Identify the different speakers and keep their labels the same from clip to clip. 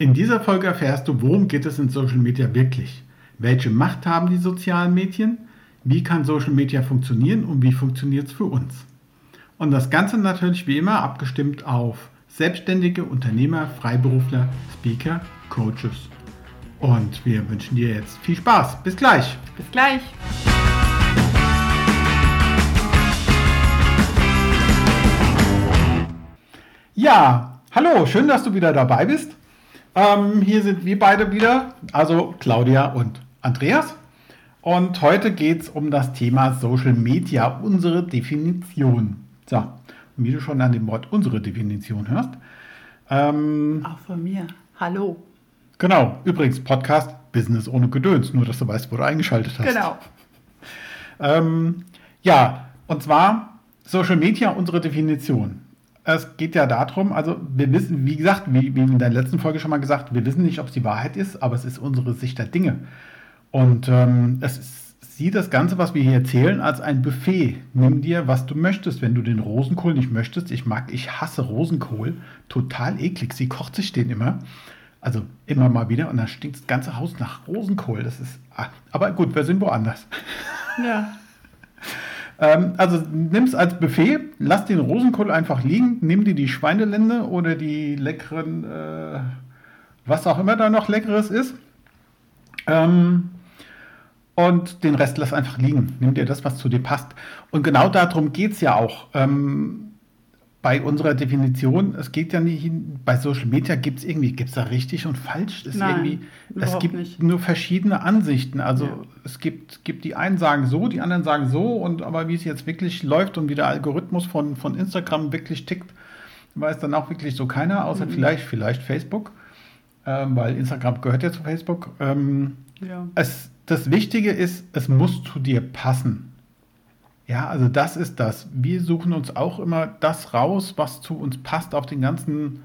Speaker 1: In dieser Folge erfährst du, worum geht es in Social Media wirklich? Welche Macht haben die sozialen Medien? Wie kann Social Media funktionieren und wie funktioniert es für uns? Und das Ganze natürlich wie immer abgestimmt auf Selbstständige, Unternehmer, Freiberufler, Speaker, Coaches. Und wir wünschen dir jetzt viel Spaß. Bis gleich.
Speaker 2: Bis gleich.
Speaker 1: Ja, hallo, schön, dass du wieder dabei bist. Ähm, hier sind wir beide wieder, also Claudia und Andreas. Und heute geht es um das Thema Social Media, unsere Definition. So, und wie du schon an dem Wort unsere Definition hörst.
Speaker 2: Ähm, Auch von mir. Hallo.
Speaker 1: Genau, übrigens Podcast Business ohne Gedöns, nur dass du weißt, wo du eingeschaltet hast.
Speaker 2: Genau.
Speaker 1: ähm, ja, und zwar Social Media, unsere Definition es geht ja darum, also wir wissen, wie gesagt, wie, wie in der letzten Folge schon mal gesagt, wir wissen nicht, ob es die Wahrheit ist, aber es ist unsere Sicht der Dinge. Und ähm, es ist, sieh das Ganze, was wir hier erzählen, als ein Buffet. Nimm dir, was du möchtest. Wenn du den Rosenkohl nicht möchtest, ich mag, ich hasse Rosenkohl, total eklig. Sie kocht sich den immer. Also immer mal wieder und dann stinkt das ganze Haus nach Rosenkohl. Das ist. Ah, aber gut, wir sind woanders.
Speaker 2: Ja.
Speaker 1: Ähm, also nimm es als Buffet, lass den Rosenkohl einfach liegen, nimm dir die Schweinelende oder die leckeren, äh, was auch immer da noch leckeres ist. Ähm, und den Rest lass einfach liegen. Nimm dir das, was zu dir passt. Und genau darum geht es ja auch. Ähm, bei unserer Definition, es geht ja nicht, bei Social Media gibt es irgendwie, gibt es da richtig und falsch?
Speaker 2: Es, Nein,
Speaker 1: irgendwie, es gibt nicht. nur verschiedene Ansichten. Also ja. es gibt, gibt die einen sagen so, die anderen sagen so, und aber wie es jetzt wirklich läuft und wie der Algorithmus von, von Instagram wirklich tickt, weiß dann auch wirklich so keiner, außer mhm. vielleicht, vielleicht Facebook, ähm, weil Instagram gehört ja zu Facebook. Ähm, ja. Es, das Wichtige ist, es muss zu dir passen. Ja, also das ist das. Wir suchen uns auch immer das raus, was zu uns passt auf den ganzen,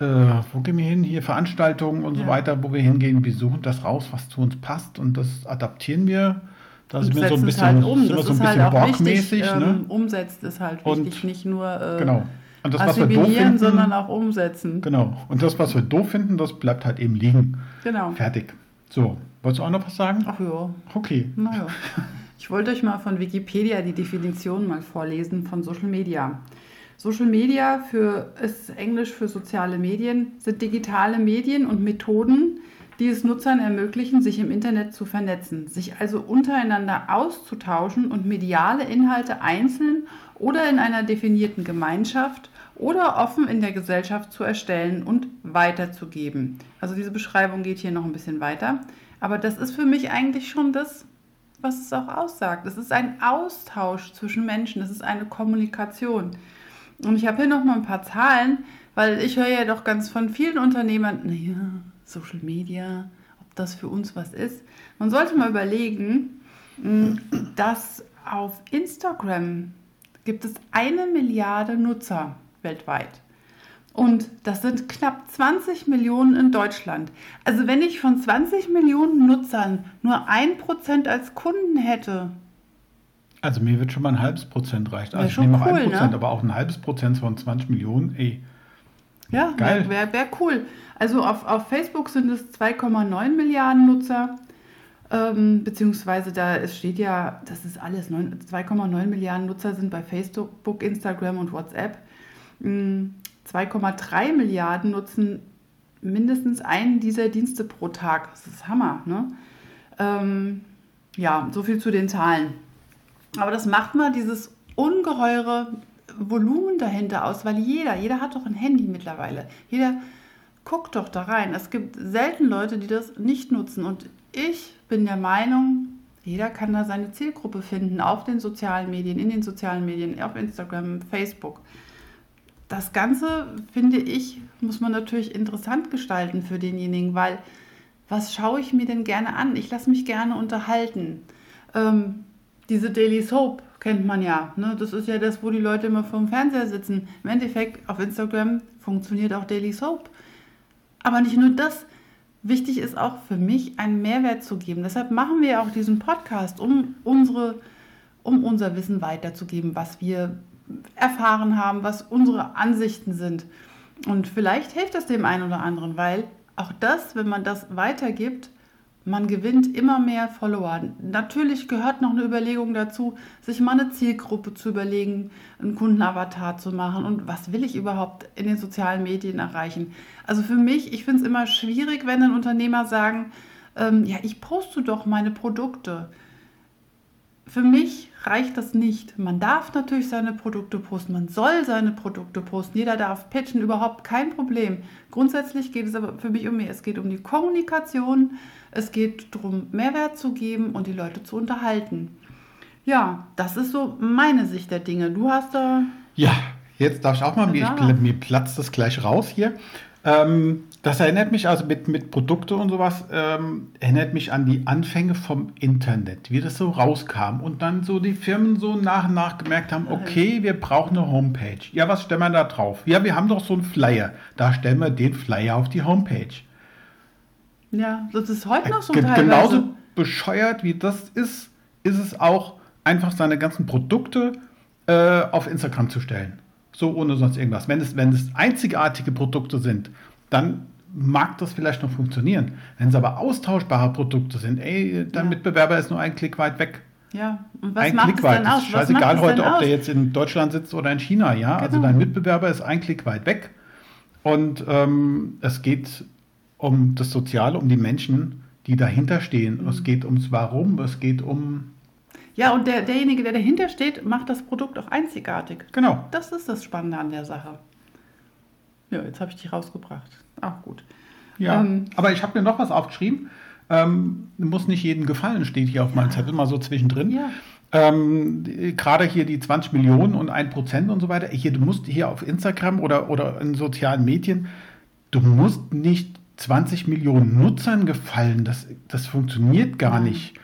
Speaker 1: äh, wo gehen wir hin? Hier Veranstaltungen und ja. so weiter, wo wir hingehen. Wir suchen das raus, was zu uns passt und das adaptieren wir.
Speaker 2: Das ist mir so ein bisschen, halt um. das so ein bisschen halt. Ähm, ne? Umsetzt ist halt wichtig, und, nicht nur
Speaker 1: äh, genau.
Speaker 2: und das, was wir doof finden, sondern auch umsetzen.
Speaker 1: Genau. Und das, was wir doof finden, das bleibt halt eben liegen.
Speaker 2: Genau.
Speaker 1: Fertig. So, wolltest du auch noch was sagen?
Speaker 2: Ach ja.
Speaker 1: Okay.
Speaker 2: Naja. Ich wollte euch mal von Wikipedia die Definition mal vorlesen von Social Media. Social Media für, ist Englisch für soziale Medien, sind digitale Medien und Methoden, die es Nutzern ermöglichen, sich im Internet zu vernetzen, sich also untereinander auszutauschen und mediale Inhalte einzeln oder in einer definierten Gemeinschaft oder offen in der Gesellschaft zu erstellen und weiterzugeben. Also diese Beschreibung geht hier noch ein bisschen weiter. Aber das ist für mich eigentlich schon das, was es auch aussagt. Es ist ein Austausch zwischen Menschen, es ist eine Kommunikation. Und ich habe hier noch mal ein paar Zahlen, weil ich höre ja doch ganz von vielen Unternehmern, naja, Social Media, ob das für uns was ist. Man sollte mal überlegen, hm, dass auf Instagram gibt es eine Milliarde Nutzer weltweit. Und das sind knapp 20 Millionen in Deutschland. Also wenn ich von 20 Millionen Nutzern nur ein Prozent als Kunden hätte.
Speaker 1: Also mir wird schon mal ein halbes Prozent reichen. Also ich nehme auch cool, ein Prozent, ne? aber auch ein halbes Prozent von 20 Millionen, ey.
Speaker 2: Ja, wäre wär, wär cool. Also auf, auf Facebook sind es 2,9 Milliarden Nutzer. Ähm, beziehungsweise da es steht ja, das ist alles, 2,9 Milliarden Nutzer sind bei Facebook, Instagram und WhatsApp. Mhm. 2,3 Milliarden nutzen mindestens einen dieser Dienste pro Tag. Das ist Hammer. Ne? Ähm, ja, so viel zu den Zahlen. Aber das macht mal dieses ungeheure Volumen dahinter aus, weil jeder, jeder hat doch ein Handy mittlerweile. Jeder guckt doch da rein. Es gibt selten Leute, die das nicht nutzen. Und ich bin der Meinung, jeder kann da seine Zielgruppe finden auf den sozialen Medien, in den sozialen Medien, auf Instagram, Facebook das Ganze, finde ich, muss man natürlich interessant gestalten für denjenigen, weil was schaue ich mir denn gerne an? Ich lasse mich gerne unterhalten. Ähm, diese Daily Soap kennt man ja. Ne? Das ist ja das, wo die Leute immer vorm Fernseher sitzen. Im Endeffekt auf Instagram funktioniert auch Daily Soap. Aber nicht nur das. Wichtig ist auch für mich, einen Mehrwert zu geben. Deshalb machen wir auch diesen Podcast, um, unsere, um unser Wissen weiterzugeben, was wir erfahren haben, was unsere Ansichten sind. Und vielleicht hilft das dem einen oder anderen, weil auch das, wenn man das weitergibt, man gewinnt immer mehr Follower. Natürlich gehört noch eine Überlegung dazu, sich mal eine Zielgruppe zu überlegen, einen Kundenavatar zu machen und was will ich überhaupt in den sozialen Medien erreichen. Also für mich, ich finde es immer schwierig, wenn ein Unternehmer sagen, ähm, ja, ich poste doch meine Produkte. Für mich reicht das nicht. Man darf natürlich seine Produkte posten, man soll seine Produkte posten, jeder darf pitchen, überhaupt kein Problem. Grundsätzlich geht es aber für mich um mehr. Es geht um die Kommunikation, es geht darum, Mehrwert zu geben und die Leute zu unterhalten. Ja, das ist so meine Sicht der Dinge. Du hast da.
Speaker 1: Ja, jetzt darf ich auch mal, mir, mir platzt das gleich raus hier. Ähm, das erinnert mich also mit, mit Produkte und sowas, ähm, erinnert mich an die Anfänge vom Internet, wie das so rauskam und dann so die Firmen so nach und nach gemerkt haben, okay, wir brauchen eine Homepage. Ja, was stellen wir da drauf? Ja, wir haben doch so einen Flyer. Da stellen wir den Flyer auf die Homepage.
Speaker 2: Ja, das ist heute noch so
Speaker 1: Ge teilweise. Genauso bescheuert wie das ist, ist es auch, einfach seine ganzen Produkte äh, auf Instagram zu stellen. So ohne sonst irgendwas. Wenn es, wenn es einzigartige Produkte sind, dann mag das vielleicht noch funktionieren. Wenn es aber austauschbare Produkte sind, ey, dein ja. Mitbewerber ist nur ein Klick weit weg.
Speaker 2: Ja,
Speaker 1: und was ein macht Klick weit. Das ist scheißegal heute, ob aus? der jetzt in Deutschland sitzt oder in China, ja. Also genau. Also dein Mitbewerber ist ein Klick weit weg. Und ähm, es geht um das Soziale, um die Menschen, die dahinter stehen. Mhm. Es geht ums Warum, es geht um.
Speaker 2: Ja, und der, derjenige, der dahinter steht, macht das Produkt auch einzigartig.
Speaker 1: Genau.
Speaker 2: Das ist das Spannende an der Sache. Ja, jetzt habe ich dich rausgebracht. Auch gut.
Speaker 1: Ja, ähm, aber ich habe mir noch was aufgeschrieben. Ähm, muss nicht jedem gefallen, steht hier auf meinem Zettel mal so zwischendrin. Ja. Ähm, Gerade hier die 20 Millionen und 1 Prozent und so weiter. Hier, du musst hier auf Instagram oder, oder in sozialen Medien, du musst nicht 20 Millionen Nutzern gefallen. Das, das funktioniert gar nicht.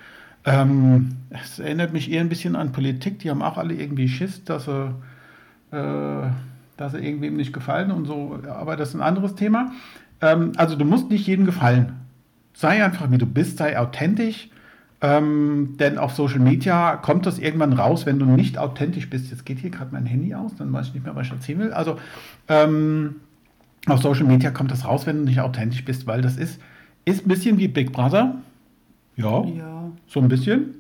Speaker 1: Ähm, es erinnert mich eher ein bisschen an Politik. Die haben auch alle irgendwie Schiss, dass sie, äh, dass sie irgendwem nicht gefallen und so. Aber das ist ein anderes Thema. Ähm, also du musst nicht jedem gefallen. Sei einfach wie du bist, sei authentisch. Ähm, denn auf Social Media kommt das irgendwann raus, wenn du nicht authentisch bist. Jetzt geht hier gerade mein Handy aus, dann weiß ich nicht mehr, was ich erzählen will. Also ähm, auf Social Media kommt das raus, wenn du nicht authentisch bist, weil das ist, ist ein bisschen wie Big Brother. Ja, ja. so ein bisschen.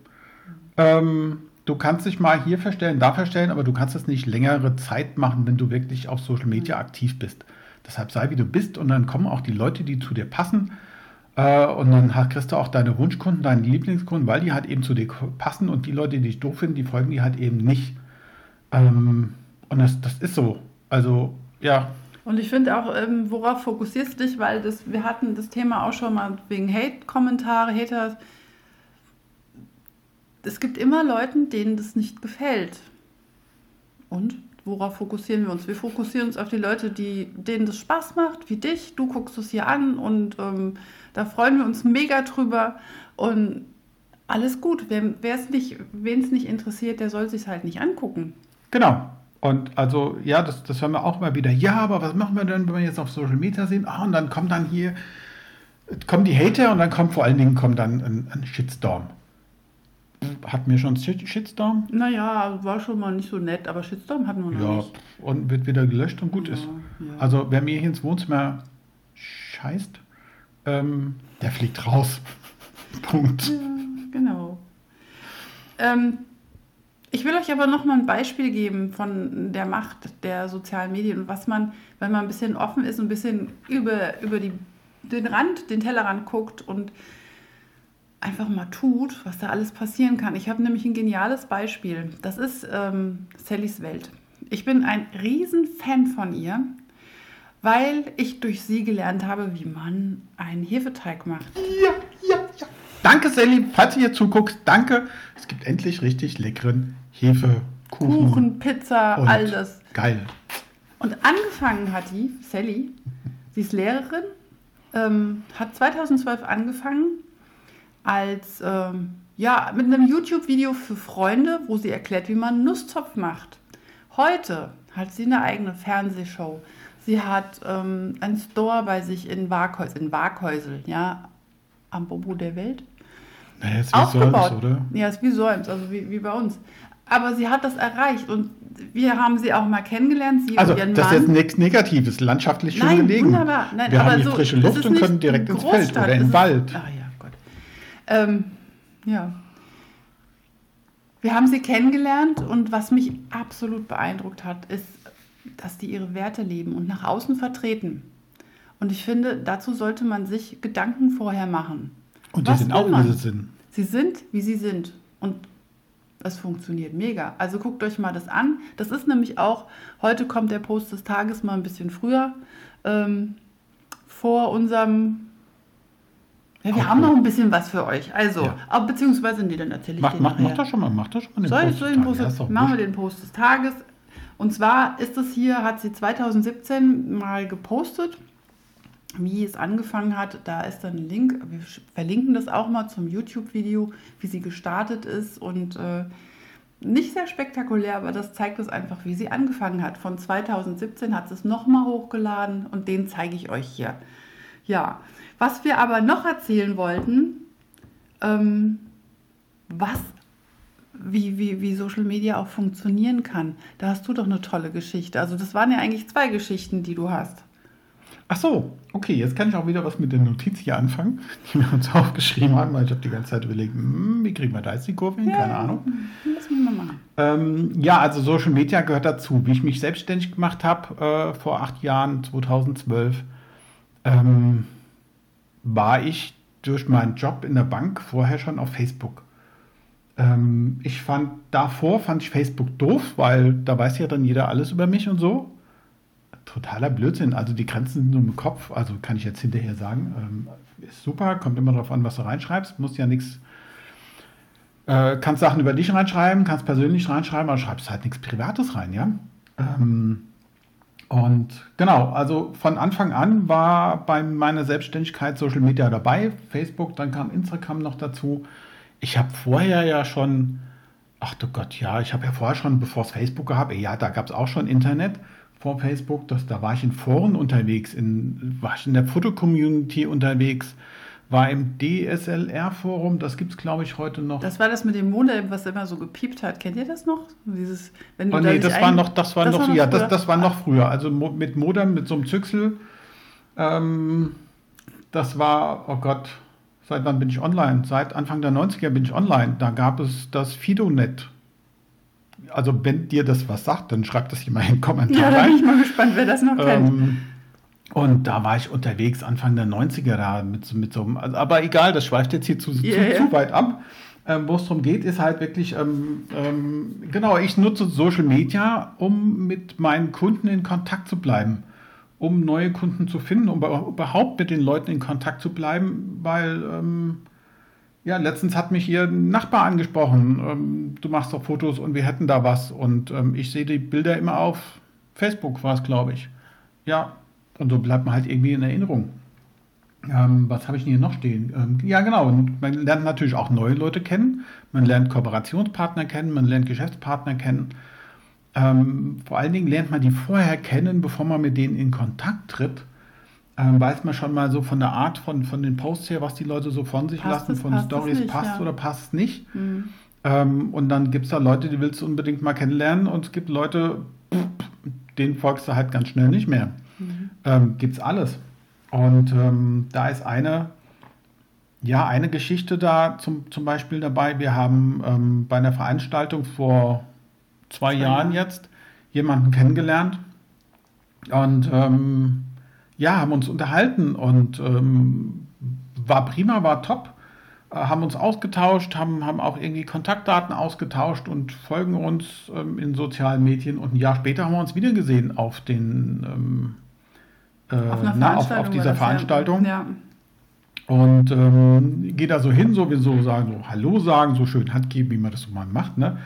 Speaker 1: Ähm, du kannst dich mal hier verstellen, da verstellen, aber du kannst es nicht längere Zeit machen, wenn du wirklich auf Social Media aktiv bist. Deshalb sei wie du bist und dann kommen auch die Leute, die zu dir passen. Äh, und dann kriegst du auch deine Wunschkunden, deine Lieblingskunden, weil die halt eben zu dir passen und die Leute, die dich doof finden, die folgen dir halt eben nicht. Ähm, und das, das ist so. Also, ja,
Speaker 2: und ich finde auch, ähm, worauf fokussierst du dich, weil das, wir hatten das Thema auch schon mal wegen Hate-Kommentare, Haters. Es gibt immer Leute, denen das nicht gefällt. Und worauf fokussieren wir uns? Wir fokussieren uns auf die Leute, die, denen das Spaß macht, wie dich. Du guckst es hier an und ähm, da freuen wir uns mega drüber. Und alles gut. Wer es nicht, wen es nicht interessiert, der soll sich halt nicht angucken.
Speaker 1: Genau. Und also, ja, das, das hören wir auch mal wieder. Ja, aber was machen wir denn, wenn wir jetzt auf Social Media sehen? Ah, und dann kommt dann hier, kommen die Hater und dann kommt vor allen Dingen kommt dann ein, ein Shitstorm. Hatten wir schon Shitstorm?
Speaker 2: Naja, war schon mal nicht so nett, aber Shitstorm hatten wir noch ja, nicht.
Speaker 1: und wird wieder gelöscht und gut ja, ist. Ja. Also, wer mir hier ins Wohnzimmer scheißt, ähm, der fliegt raus. Punkt.
Speaker 2: Ja, genau. Ähm, ich will euch aber noch mal ein Beispiel geben von der Macht der sozialen Medien und was man, wenn man ein bisschen offen ist und ein bisschen über, über die, den Rand, den Tellerrand guckt und einfach mal tut, was da alles passieren kann. Ich habe nämlich ein geniales Beispiel. Das ist ähm, Sallys Welt. Ich bin ein Riesenfan von ihr, weil ich durch sie gelernt habe, wie man einen Hefeteig macht.
Speaker 1: Ja, ja, ja. Danke, Sally, falls ihr zuguckt. Danke. Es gibt endlich richtig leckeren Hefe, Kuchen,
Speaker 2: Pizza, alles.
Speaker 1: Geil.
Speaker 2: Und angefangen hat die, Sally, sie ist Lehrerin, ähm, hat 2012 angefangen als, ähm, ja, mit einem YouTube-Video für Freunde, wo sie erklärt, wie man Nusszopf macht. Heute hat sie eine eigene Fernsehshow. Sie hat ähm, einen Store bei sich in Waghäusel, in Waghäusel, ja, am Bobo der Welt.
Speaker 1: Naja, ist wie aufgebaut. Solms, oder?
Speaker 2: Ja, ist wie Solms, also wie, wie bei uns. Aber sie hat das erreicht und wir haben sie auch mal kennengelernt. Sie
Speaker 1: also, das Mann. ist jetzt nichts Negatives, landschaftlich schön
Speaker 2: Nein,
Speaker 1: gelegen.
Speaker 2: Wunderbar. Nein,
Speaker 1: wir haben die so, frische Luft und können direkt ins Feld oder in den Wald.
Speaker 2: Ach. Ähm, ja. Wir haben sie kennengelernt und was mich absolut beeindruckt hat, ist, dass die ihre Werte leben und nach außen vertreten. Und ich finde, dazu sollte man sich Gedanken vorher machen.
Speaker 1: Und die sind auch, wie sie sind.
Speaker 2: Sie sind, wie sie sind. Und es funktioniert mega. Also guckt euch mal das an. Das ist nämlich auch, heute kommt der Post des Tages mal ein bisschen früher ähm, vor unserem. Ja, wir okay. haben noch ein bisschen was für euch. Also, ja. aber, beziehungsweise, nee, dann erzähle ich
Speaker 1: mach, den mach, mach das schon mal, mach das schon mal
Speaker 2: den Soll Post ich so den Post, ja, machen wir den Post des Tages. Und zwar ist es hier, hat sie 2017 mal gepostet wie es angefangen hat. Da ist dann ein Link. Wir verlinken das auch mal zum YouTube-Video, wie sie gestartet ist. Und äh, nicht sehr spektakulär, aber das zeigt uns einfach, wie sie angefangen hat. Von 2017 hat sie es nochmal hochgeladen und den zeige ich euch hier. Ja, was wir aber noch erzählen wollten, ähm, was, wie, wie, wie Social Media auch funktionieren kann. Da hast du doch eine tolle Geschichte. Also das waren ja eigentlich zwei Geschichten, die du hast.
Speaker 1: Ach so, okay, jetzt kann ich auch wieder was mit der Notiz hier anfangen, die wir uns aufgeschrieben haben, weil ich habe die ganze Zeit überlegt, hm, wie kriegen wir da jetzt die Kurve hin? Ja, Keine Ahnung. Das müssen wir machen. Ähm, ja, also Social Media gehört dazu. Wie ich mich selbstständig gemacht habe äh, vor acht Jahren, 2012, ähm, war ich durch meinen Job in der Bank vorher schon auf Facebook. Ähm, ich fand, davor fand ich Facebook doof, weil da weiß ja dann jeder alles über mich und so totaler Blödsinn. Also die Grenzen sind nur im Kopf, also kann ich jetzt hinterher sagen. Ähm, ist super, kommt immer darauf an, was du reinschreibst. Muss ja nichts. Äh, kannst Sachen über dich reinschreiben, kannst persönlich reinschreiben, aber schreibst halt nichts Privates rein, ja. Ähm, und genau, also von Anfang an war bei meiner Selbstständigkeit Social Media dabei, Facebook, dann kam Instagram noch dazu. Ich habe vorher ja schon, ach du Gott, ja, ich habe ja vorher schon, bevor es Facebook gab, ja, da gab es auch schon Internet vor Facebook, das, da war ich in Foren unterwegs, in, war ich in der Foto-Community unterwegs, war im DSLR-Forum, das gibt es glaube ich heute noch.
Speaker 2: Das war das mit dem Modem, was immer so gepiept hat. Kennt ihr das noch? Dieses,
Speaker 1: wenn du oh, nee, da das war noch, das war das noch, war noch ja, das, das war noch früher. Also mit Modem, mit so einem Züchsel. Ähm, das war, oh Gott, seit wann bin ich online? Seit Anfang der 90er bin ich online. Da gab es das Fidonet also wenn dir das was sagt, dann schreib das hier mal in den Kommentar Ja,
Speaker 2: da bin ich mal gespannt, wer das noch ähm, kennt.
Speaker 1: Und da war ich unterwegs Anfang der 90er da mit, mit so einem, also, aber egal, das schweift jetzt hier zu, yeah, zu, zu weit ab. Ähm, Wo es darum geht, ist halt wirklich, ähm, ähm, genau, ich nutze Social Media, um mit meinen Kunden in Kontakt zu bleiben, um neue Kunden zu finden, um überhaupt mit den Leuten in Kontakt zu bleiben, weil ähm, ja, letztens hat mich ihr Nachbar angesprochen. Ähm, du machst doch Fotos und wir hätten da was. Und ähm, ich sehe die Bilder immer auf Facebook, war es, glaube ich. Ja, und so bleibt man halt irgendwie in Erinnerung. Ähm, was habe ich denn hier noch stehen? Ähm, ja, genau. Man lernt natürlich auch neue Leute kennen. Man lernt Kooperationspartner kennen, man lernt Geschäftspartner kennen. Ähm, vor allen Dingen lernt man die vorher kennen, bevor man mit denen in Kontakt tritt ähm, weiß man schon mal so von der Art von, von den Posts her, was die Leute so von sich passt lassen, es, von Stories, passt ja. oder passt nicht. Mhm. Ähm, und dann gibt es da Leute, die willst du unbedingt mal kennenlernen und es gibt Leute, pff, denen folgst du halt ganz schnell nicht mehr. Ähm, es alles. Und ähm, da ist eine, ja, eine Geschichte da zum, zum Beispiel dabei. Wir haben ähm, bei einer Veranstaltung vor zwei, Jahren jetzt jemanden kennengelernt und ähm, ja, haben uns unterhalten und ähm, war prima, war top. Äh, haben uns ausgetauscht, haben, haben auch irgendwie Kontaktdaten ausgetauscht und folgen uns ähm, in sozialen Medien. Und ein Jahr später haben wir uns wieder gesehen auf den ähm, äh, auf, na, auf, auf, dieser Veranstaltung. Ja. Und ähm, geht da so hin, so wie so sagen, so Hallo sagen, so schön Hand geben, wie man das so mal macht, ne?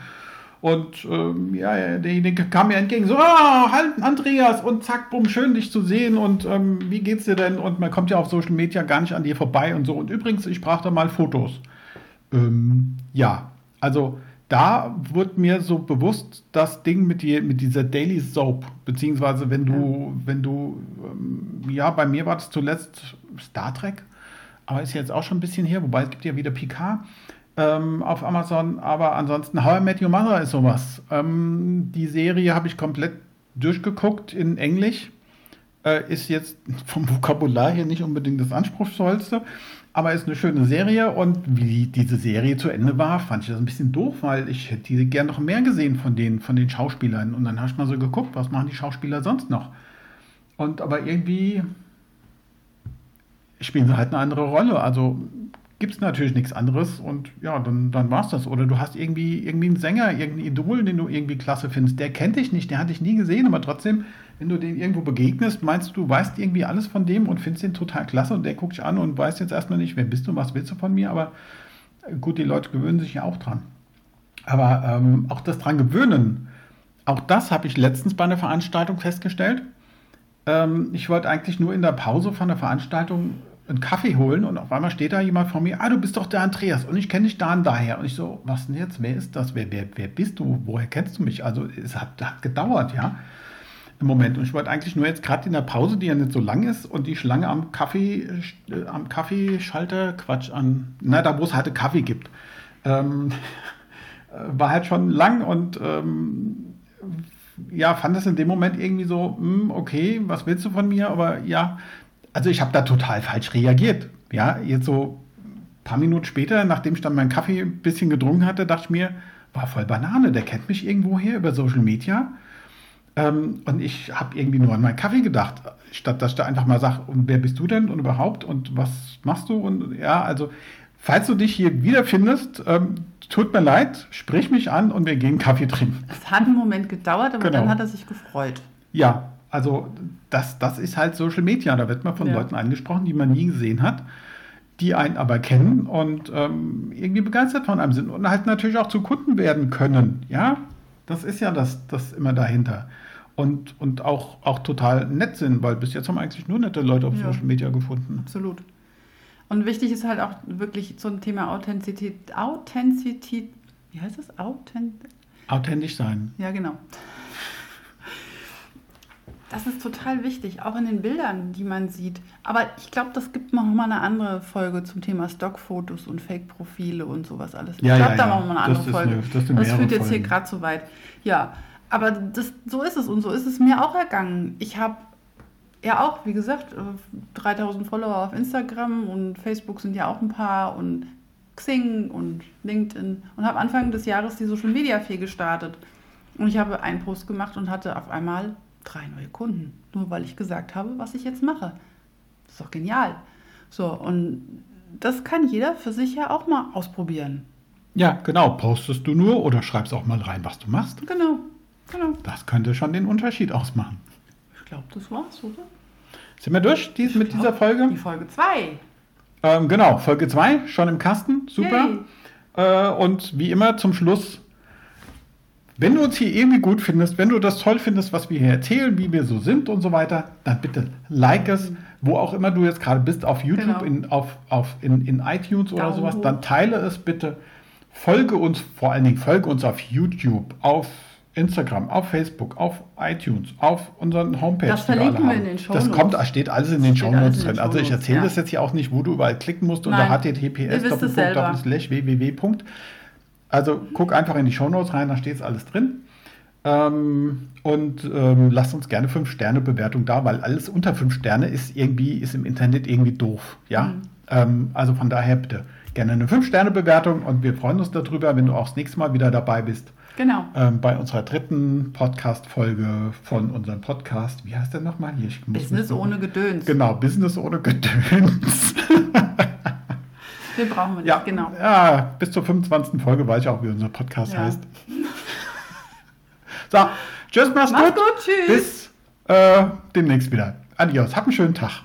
Speaker 1: Und ähm, ja, derjenige kam mir entgegen, so, ah, halt, Andreas, und zack, bumm, schön dich zu sehen und ähm, wie geht's dir denn? Und man kommt ja auf Social Media gar nicht an dir vorbei und so. Und übrigens, ich brauche da mal Fotos. Ähm, ja, also da wird mir so bewusst das Ding mit, die, mit dieser Daily Soap, beziehungsweise wenn du, ja. wenn du, ähm, ja, bei mir war das zuletzt Star Trek, aber ist jetzt auch schon ein bisschen her, wobei es gibt ja wieder Picard ähm, auf Amazon. Aber ansonsten How I Met Your Mother ist sowas. Ähm, die Serie habe ich komplett durchgeguckt in Englisch. Äh, ist jetzt vom Vokabular her nicht unbedingt das anspruchsvollste, aber ist eine schöne Serie. Und wie diese Serie zu Ende war, fand ich das ein bisschen doof, weil ich hätte gerne noch mehr gesehen von den, von den Schauspielern. Und dann habe ich mal so geguckt, was machen die Schauspieler sonst noch. Und aber irgendwie spielen sie halt eine andere Rolle. Also gibt es natürlich nichts anderes und ja, dann, dann war es das. Oder du hast irgendwie, irgendwie einen Sänger, irgendeinen Idol, den du irgendwie klasse findest. Der kennt dich nicht, der hat dich nie gesehen, aber trotzdem, wenn du den irgendwo begegnest, meinst du, du weißt irgendwie alles von dem und findest den total klasse und der guckt dich an und weiß jetzt erstmal nicht, wer bist du, was willst du von mir, aber gut, die Leute gewöhnen sich ja auch dran. Aber ähm, auch das dran gewöhnen, auch das habe ich letztens bei einer Veranstaltung festgestellt. Ähm, ich wollte eigentlich nur in der Pause von der Veranstaltung einen Kaffee holen und auf einmal steht da jemand vor mir, ah, du bist doch der Andreas und ich kenne dich da und daher. Und ich so, was denn jetzt? Wer ist das? Wer, wer, wer bist du? Woher kennst du mich? Also es hat, hat gedauert, ja. Im Moment. Und ich wollte eigentlich nur jetzt gerade in der Pause, die ja nicht so lang ist, und die Schlange am Kaffee, äh, am Kaffeeschalter, Quatsch, an, na, da wo es halt Kaffee gibt. Ähm, war halt schon lang und ähm, ja, fand das in dem Moment irgendwie so, mh, hm, okay, was willst du von mir? Aber ja, also ich habe da total falsch reagiert. Ja, jetzt so ein paar Minuten später, nachdem ich dann meinen Kaffee ein bisschen getrunken hatte, dachte ich mir, war voll Banane, der kennt mich irgendwo her über Social Media. Ähm, und ich habe irgendwie nur an meinen Kaffee gedacht, statt dass ich da einfach mal sage, und wer bist du denn und überhaupt und was machst du? Und ja, also, falls du dich hier wiederfindest, ähm, tut mir leid, sprich mich an und wir gehen Kaffee trinken.
Speaker 2: Es hat einen Moment gedauert, aber genau. dann hat er sich gefreut.
Speaker 1: Ja, also das, das ist halt Social Media. Da wird man von ja. Leuten angesprochen, die man nie gesehen hat, die einen aber kennen und ähm, irgendwie begeistert von einem sind und halt natürlich auch zu Kunden werden können. Ja, das ist ja das, das immer dahinter. Und, und auch, auch total nett sind, weil bis jetzt haben eigentlich nur nette Leute auf ja. Social Media gefunden.
Speaker 2: Absolut. Und wichtig ist halt auch wirklich zum Thema Authentizität. Authentizität, wie heißt das? Authent
Speaker 1: Authentisch sein.
Speaker 2: Ja, genau. Das ist total wichtig, auch in den Bildern, die man sieht. Aber ich glaube, das gibt noch mal eine andere Folge zum Thema Stockfotos und Fake-Profile und sowas alles.
Speaker 1: Ja,
Speaker 2: ich
Speaker 1: glaube, ja,
Speaker 2: da
Speaker 1: ja.
Speaker 2: machen wir eine andere Folge. Eine, das, das führt jetzt hier gerade zu weit. Ja, aber das, so ist es und so ist es mir auch ergangen. Ich habe ja auch, wie gesagt, 3000 äh, Follower auf Instagram und Facebook sind ja auch ein paar und Xing und LinkedIn und habe Anfang des Jahres die Social Media Fee gestartet. Und ich habe einen Post gemacht und hatte auf einmal drei neue Kunden, nur weil ich gesagt habe, was ich jetzt mache. Das ist doch genial. So, und das kann jeder für sich ja auch mal ausprobieren.
Speaker 1: Ja, genau. Postest du nur oder schreibst auch mal rein, was du machst?
Speaker 2: Genau, genau.
Speaker 1: Das könnte schon den Unterschied ausmachen.
Speaker 2: Ich glaube, das war's, oder?
Speaker 1: Sind wir durch dies, mit dieser Folge?
Speaker 2: Die Folge 2.
Speaker 1: Ähm, genau, Folge 2, schon im Kasten. Super. Äh, und wie immer zum Schluss wenn du uns hier irgendwie gut findest, wenn du das toll findest, was wir hier erzählen, wie wir so sind und so weiter, dann bitte like es, wo auch immer du jetzt gerade bist, auf YouTube, genau. in, auf, auf, in, in iTunes oder Daumen sowas, dann teile es bitte. Folge uns, vor allen Dingen folge uns auf YouTube, auf Instagram, auf Facebook, auf iTunes, auf unseren Homepage. Das
Speaker 2: verlinken wir, wir in den Show
Speaker 1: Das kommt, steht alles in den Show Notes drin. Also ich erzähle ja. das jetzt hier auch nicht, wo du überall klicken musst unter https www. Also guck einfach in die Shownotes rein, da steht es alles drin. Ähm, und ähm, lasst uns gerne 5-Sterne-Bewertung da, weil alles unter 5 Sterne ist irgendwie, ist im Internet irgendwie doof. Ja? Mhm. Ähm, also von daher bitte gerne eine 5-Sterne-Bewertung und wir freuen uns darüber, wenn du auch das nächste Mal wieder dabei bist.
Speaker 2: Genau.
Speaker 1: Ähm, bei unserer dritten Podcast-Folge von unserem Podcast. Wie heißt der nochmal hier?
Speaker 2: Business ohne Gedöns.
Speaker 1: Genau, Business ohne Gedöns.
Speaker 2: Den brauchen wir nicht,
Speaker 1: ja,
Speaker 2: genau.
Speaker 1: Ja, bis zur 25. Folge weiß ich auch, wie unser Podcast ja. heißt. so, tschüss, mach's, mach's gut. gut.
Speaker 2: Tschüss.
Speaker 1: Bis äh, demnächst wieder. Adios, hab einen schönen Tag.